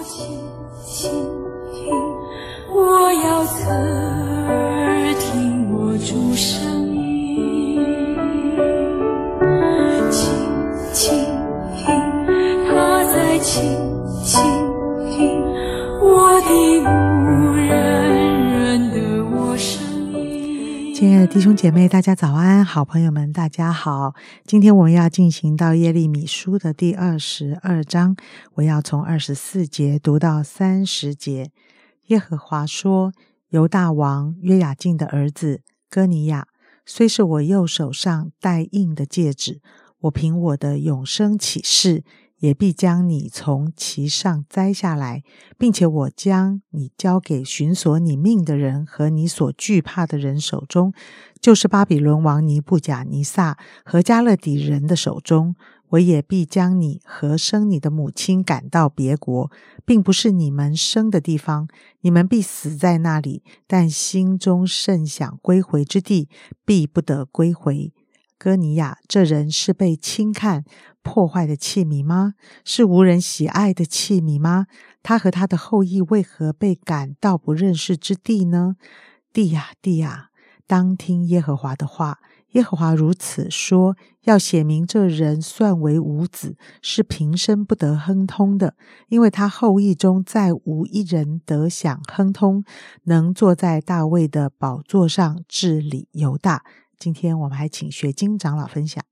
我倾听，我要侧耳听我主声。亲爱的弟兄姐妹，大家早安！好朋友们，大家好！今天我们要进行到耶利米书的第二十二章，我要从二十四节读到三十节。耶和华说：“犹大王约雅敬的儿子哥尼亚，虽是我右手上戴印的戒指，我凭我的永生起誓，也必将你从其上摘下来，并且我将你交给寻索你命的人和你所惧怕的人手中，就是巴比伦王尼布甲尼撒和加勒底人的手中。我也必将你和生你的母亲赶到别国，并不是你们生的地方，你们必死在那里。但心中甚想归回之地，必不得归回。哥尼亚这人是被轻看、破坏的器皿吗？是无人喜爱的器皿吗？他和他的后裔为何被赶到不认识之地呢？地呀地呀，当听耶和华的话。耶和华如此说：要写明这人算为无子，是平生不得亨通的，因为他后裔中再无一人得享亨通，能坐在大卫的宝座上治理犹大。今天我们还请学金长老分享。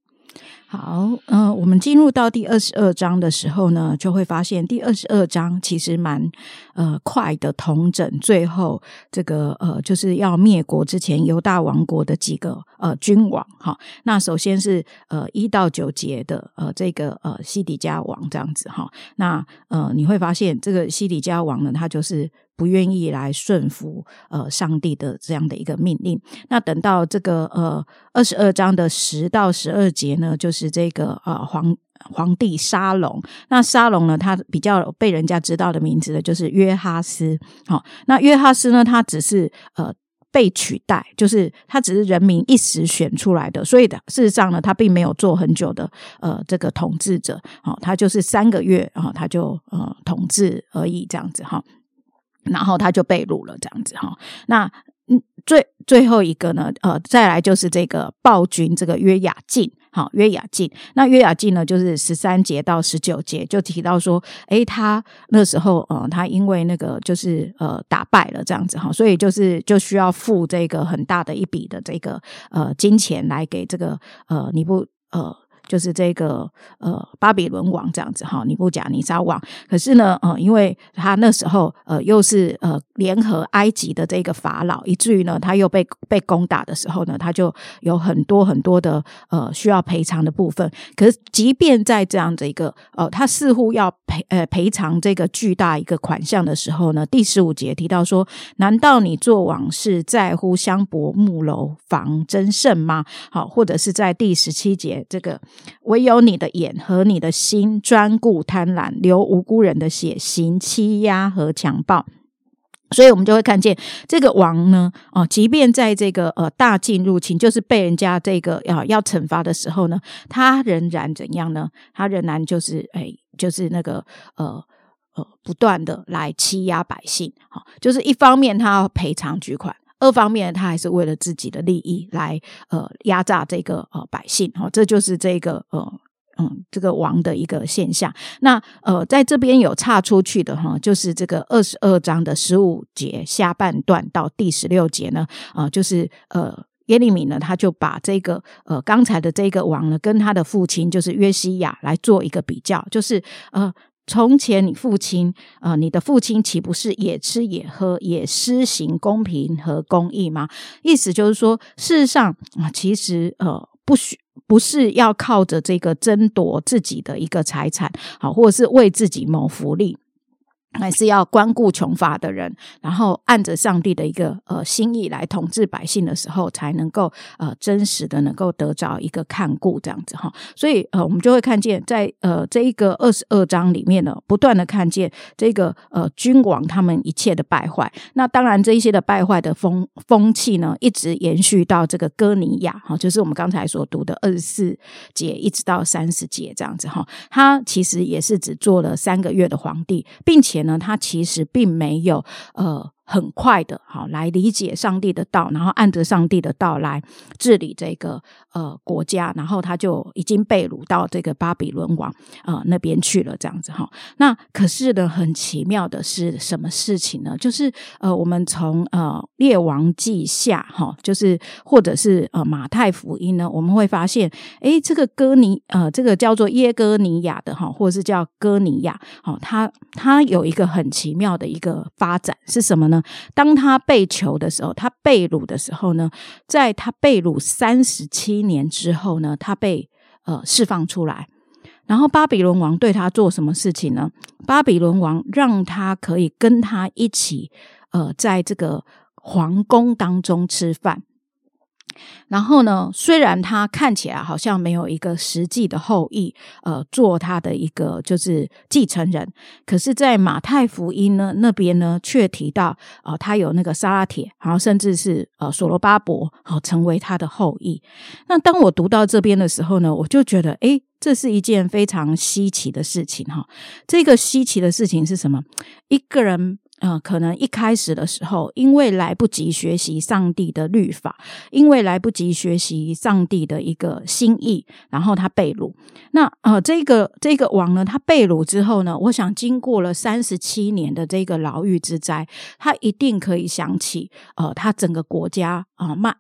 好，嗯、我们进入到第二十二章的时候呢，就会发现第二十二章其实蛮呃快的统整，最后这个呃就是要灭国之前犹大王国的几个呃君王哈。那首先是呃一到九节的呃这个呃西底家王这样子哈。那呃你会发现这个西底家王呢，他就是。不愿意来顺服呃上帝的这样的一个命令。那等到这个呃二十二章的十到十二节呢，就是这个呃皇皇帝沙龙。那沙龙呢，他比较被人家知道的名字呢，就是约哈斯。好、那约哈斯呢，他只是呃。被取代，就是他只是人民一时选出来的，所以的事实上呢，他并没有做很久的呃这个统治者，好、他就是三个月啊、他就呃统治而已这样子哈。然后他就被掳了，这样子哈。那嗯，最最后一个呢，呃，再来就是这个暴君，这个约雅敬，好，约雅敬。那约雅敬呢，就是十三节到十九节就提到说，诶，他那时候呃，他因为那个就是呃打败了这样子哈，所以就是就需要付这个很大的一笔的这个呃金钱来给这个呃尼布呃。就是这个呃巴比伦王这样子哈，尼布甲尼撒王。可是呢，呃，因为他那时候呃又是呃联合埃及的这个法老，以至于呢他又被被攻打的时候呢，他就有很多很多的呃需要赔偿的部分。可是即便在这样的一个呃，他似乎要赔呃赔偿这个巨大一个款项的时候呢，第十五节提到说：难道你做往事在乎香柏木楼房真胜吗？好，或者是在第十七节这个。唯有你的眼和你的心专顾贪婪，流无辜人的血，行欺压和强暴。所以，我们就会看见这个王呢，哦，即便在这个呃大进入侵，就是被人家这个要要惩罚的时候呢，他仍然怎样呢？他仍然就是哎，就是那个呃呃，不断的来欺压百姓。好，就是一方面他要赔偿巨款。二方面，他还是为了自己的利益来呃压榨这个呃百姓哈、这就是这个呃嗯这个王的一个现象。那呃在这边有岔出去的哈、就是这个二十二章的十五节下半段到第十六节呢啊、就是呃。耶利米呢，他就把这个呃刚才的这个王呢，跟他的父亲就是约西亚来做一个比较，就是呃从前你父亲，啊，你的父亲岂不是也吃也喝，也施行公平和公义吗？意思就是说，事实上啊、其实呃，不需不是要靠着这个争夺自己的一个财产，好，或者是为自己谋福利。还是要关顾穷乏的人，然后按着上帝的一个呃心意来统治百姓的时候，才能够呃真实的能够得着一个看顾这样子哈。所以呃，我们就会看见在呃这一个二十二章里面呢，不断的看见这个呃君王他们一切的败坏。那当然这一些的败坏的风风气呢，一直延续到这个哥尼亚哈，就是我们刚才所读的二十四节一直到三十节这样子哈。他其实也是只做了三个月的皇帝，并且。呢，他其实并没有呃。很快的，好来理解上帝的道，然后按着上帝的道来治理这个呃国家，然后他就已经被掳到这个巴比伦王呃那边去了，这样子哈。那可是呢，很奇妙的是什么事情呢？就是呃，我们从呃列王记下哈，就是或者是呃马太福音呢，我们会发现，诶，这个哥尼呃，这个叫做耶哥尼亚的哈，或者是叫哥尼亚，好，他他有一个很奇妙的一个发展是什么呢当他被囚的时候，他被掳的时候呢，在他被掳三十七年之后呢，他被呃释放出来。然后巴比伦王对他做什么事情呢？巴比伦王让他可以跟他一起呃，在这个皇宫当中吃饭。然后呢？虽然他看起来好像没有一个实际的后裔，呃，做他的一个就是继承人，可是，在马太福音呢那边呢，却提到啊，他有那个沙拉铁，然后甚至是呃所罗巴伯，好成为他的后裔。那当我读到这边的时候呢，我就觉得，诶，这是一件非常稀奇的事情哈。这个稀奇的事情是什么？一个人。呃，可能一开始的时候，因为来不及学习上帝的律法，因为来不及学习上帝的一个心意，然后他被掳。那呃，这个这个王呢，他被掳之后呢，我想经过了三十七年的这个牢狱之灾，他一定可以想起呃，他整个国家啊卖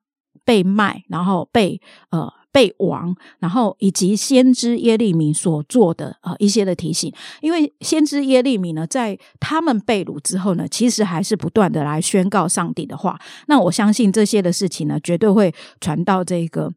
被卖，然后被呃。被王，然后以及先知耶利米所做的呃一些的提醒，因为先知耶利米呢，在他们被掳之后呢，其实还是不断的来宣告上帝的话。那我相信这些的事情呢，绝对会传到这个。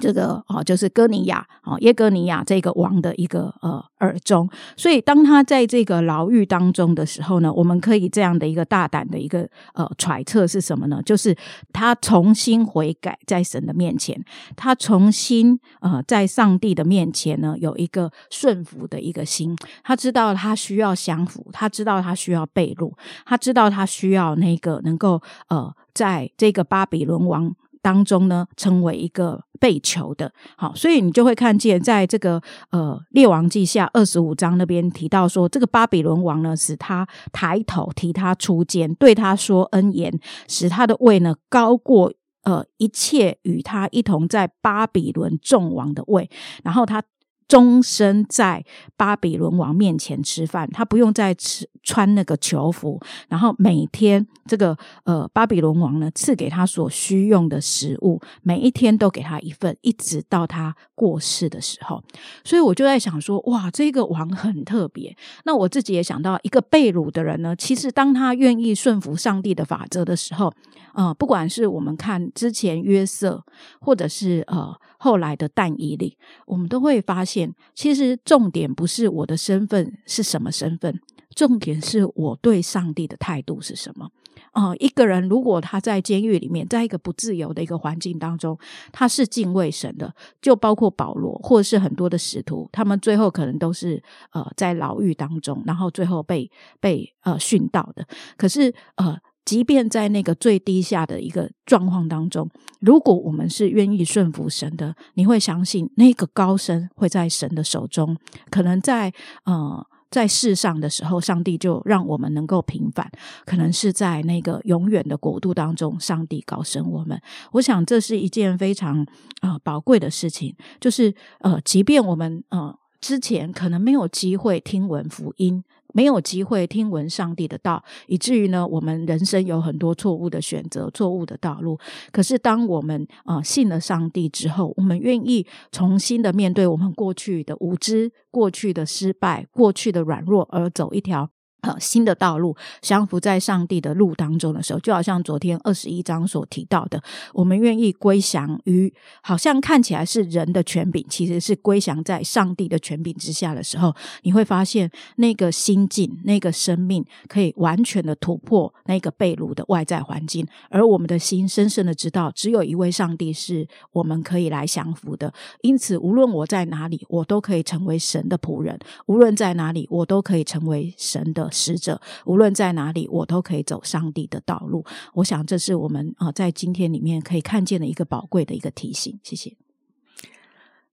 这个哦，就是哥尼亚哦，耶哥尼亚这个王的一个呃耳中，所以当他在这个牢狱当中的时候呢，我们可以这样的一个大胆的一个呃揣测是什么呢？就是他重新悔改在神的面前，他重新呃在上帝的面前呢有一个顺服的一个心，他知道他需要降服，他知道他需要被掳，他知道他需要那个能够呃在这个巴比伦王。当中呢，成为一个被囚的，好，所以你就会看见，在这个呃列王记下二十五章那边提到说，这个巴比伦王呢，使他抬头提他出监，对他说恩言，使他的位呢高过呃一切与他一同在巴比伦众王的位，然后他。终身在巴比伦王面前吃饭，他不用再吃穿那个囚服，然后每天这个呃巴比伦王呢赐给他所需用的食物，每一天都给他一份，一直到他过世的时候。所以我就在想说，哇，这个王很特别。那我自己也想到，一个被掳的人呢，其实当他愿意顺服上帝的法则的时候，呃，不管是我们看之前约瑟，或者是呃。后来的但以里，我们都会发现，其实重点不是我的身份是什么身份，重点是我对上帝的态度是什么。啊，一个人如果他在监狱里面，在一个不自由的一个环境当中，他是敬畏神的，就包括保罗，或者是很多的使徒，他们最后可能都是呃在牢狱当中，然后最后被被呃训导的。可是呃。即便在那个最低下的一个状况当中，如果我们是愿意顺服神的，你会相信那个高升会在神的手中。可能在呃在世上的时候，上帝就让我们能够平凡；可能是在那个永远的国度当中，上帝高升我们。我想这是一件非常呃宝贵的事情，就是呃，即便我们呃之前可能没有机会听闻福音。没有机会听闻上帝的道，以至于呢，我们人生有很多错误的选择、错误的道路。可是，当我们啊信了上帝之后，我们愿意重新的面对我们过去的无知、过去的失败、过去的软弱，而走一条。呃，新的道路降服在上帝的路当中的时候，就好像昨天二十一章所提到的，我们愿意归降于好像看起来是人的权柄，其实是归降在上帝的权柄之下的时候，你会发现那个心境、那个生命可以完全的突破那个被掳的外在环境，而我们的心深深的知道，只有一位上帝是我们可以来降服的。因此，无论我在哪里，我都可以成为神的仆人；无论在哪里，我都可以成为神的。使者无论在哪里，我都可以走上帝的道路。我想，这是我们啊，在今天里面可以看见的一个宝贵的一个提醒。谢谢。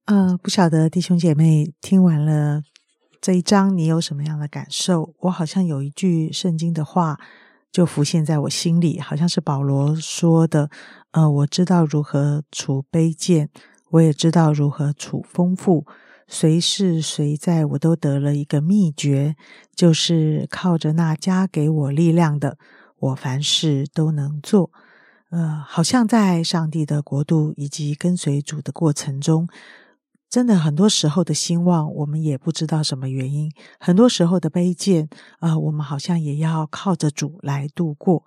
呃，不晓得弟兄姐妹听完了这一章你有什么样的感受？我好像有一句圣经的话就浮现在我心里，好像是保罗说的：“呃，我知道如何处卑贱，我也知道如何处丰富。随是谁在，我都得了一个秘诀，就是靠着那加给我力量的，我凡事都能做。”呃，好像在上帝的国度以及跟随主的过程中，真的很多时候的兴旺，我们也不知道什么原因；很多时候的卑贱，啊，我们好像也要靠着主来度过。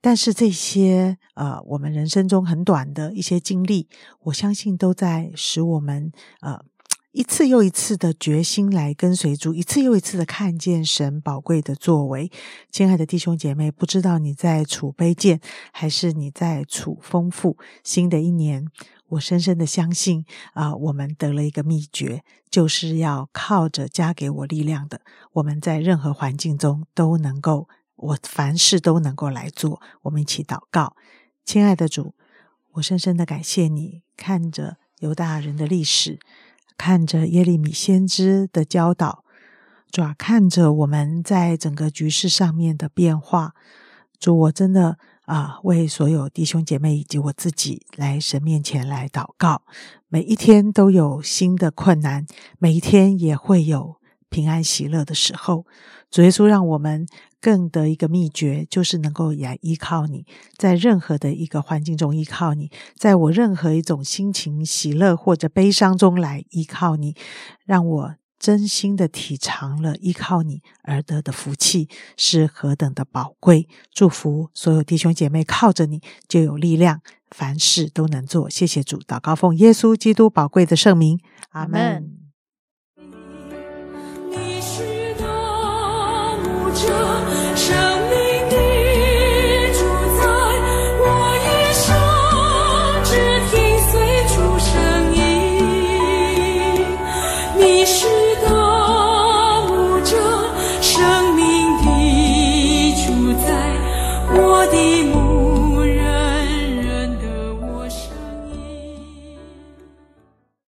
但是这些呃，我们人生中很短的一些经历，我相信都在使我们呃。一次又一次的决心来跟随主，一次又一次的看见神宝贵的作为。亲爱的弟兄姐妹，不知道你在储卑贱，还是你在储丰富？新的一年，我深深的相信啊，我们得了一个秘诀，就是要靠着加给我力量的，我们在任何环境中都能够，我凡事都能够来做。我们一起祷告，亲爱的主，我深深的感谢你，看着犹大人的历史。看着耶利米先知的教导，主，看着我们在整个局势上面的变化，主，我真的啊，为所有弟兄姐妹以及我自己来神面前来祷告。每一天都有新的困难，每一天也会有平安喜乐的时候。主耶稣，让我们。更的一个秘诀，就是能够也依靠你，在任何的一个环境中依靠你，在我任何一种心情喜乐或者悲伤中来依靠你，让我真心的体尝了依靠你而得的福气是何等的宝贵。祝福所有弟兄姐妹，靠着你就有力量，凡事都能做。谢谢主，祷告奉耶稣基督宝贵的圣名，阿门。就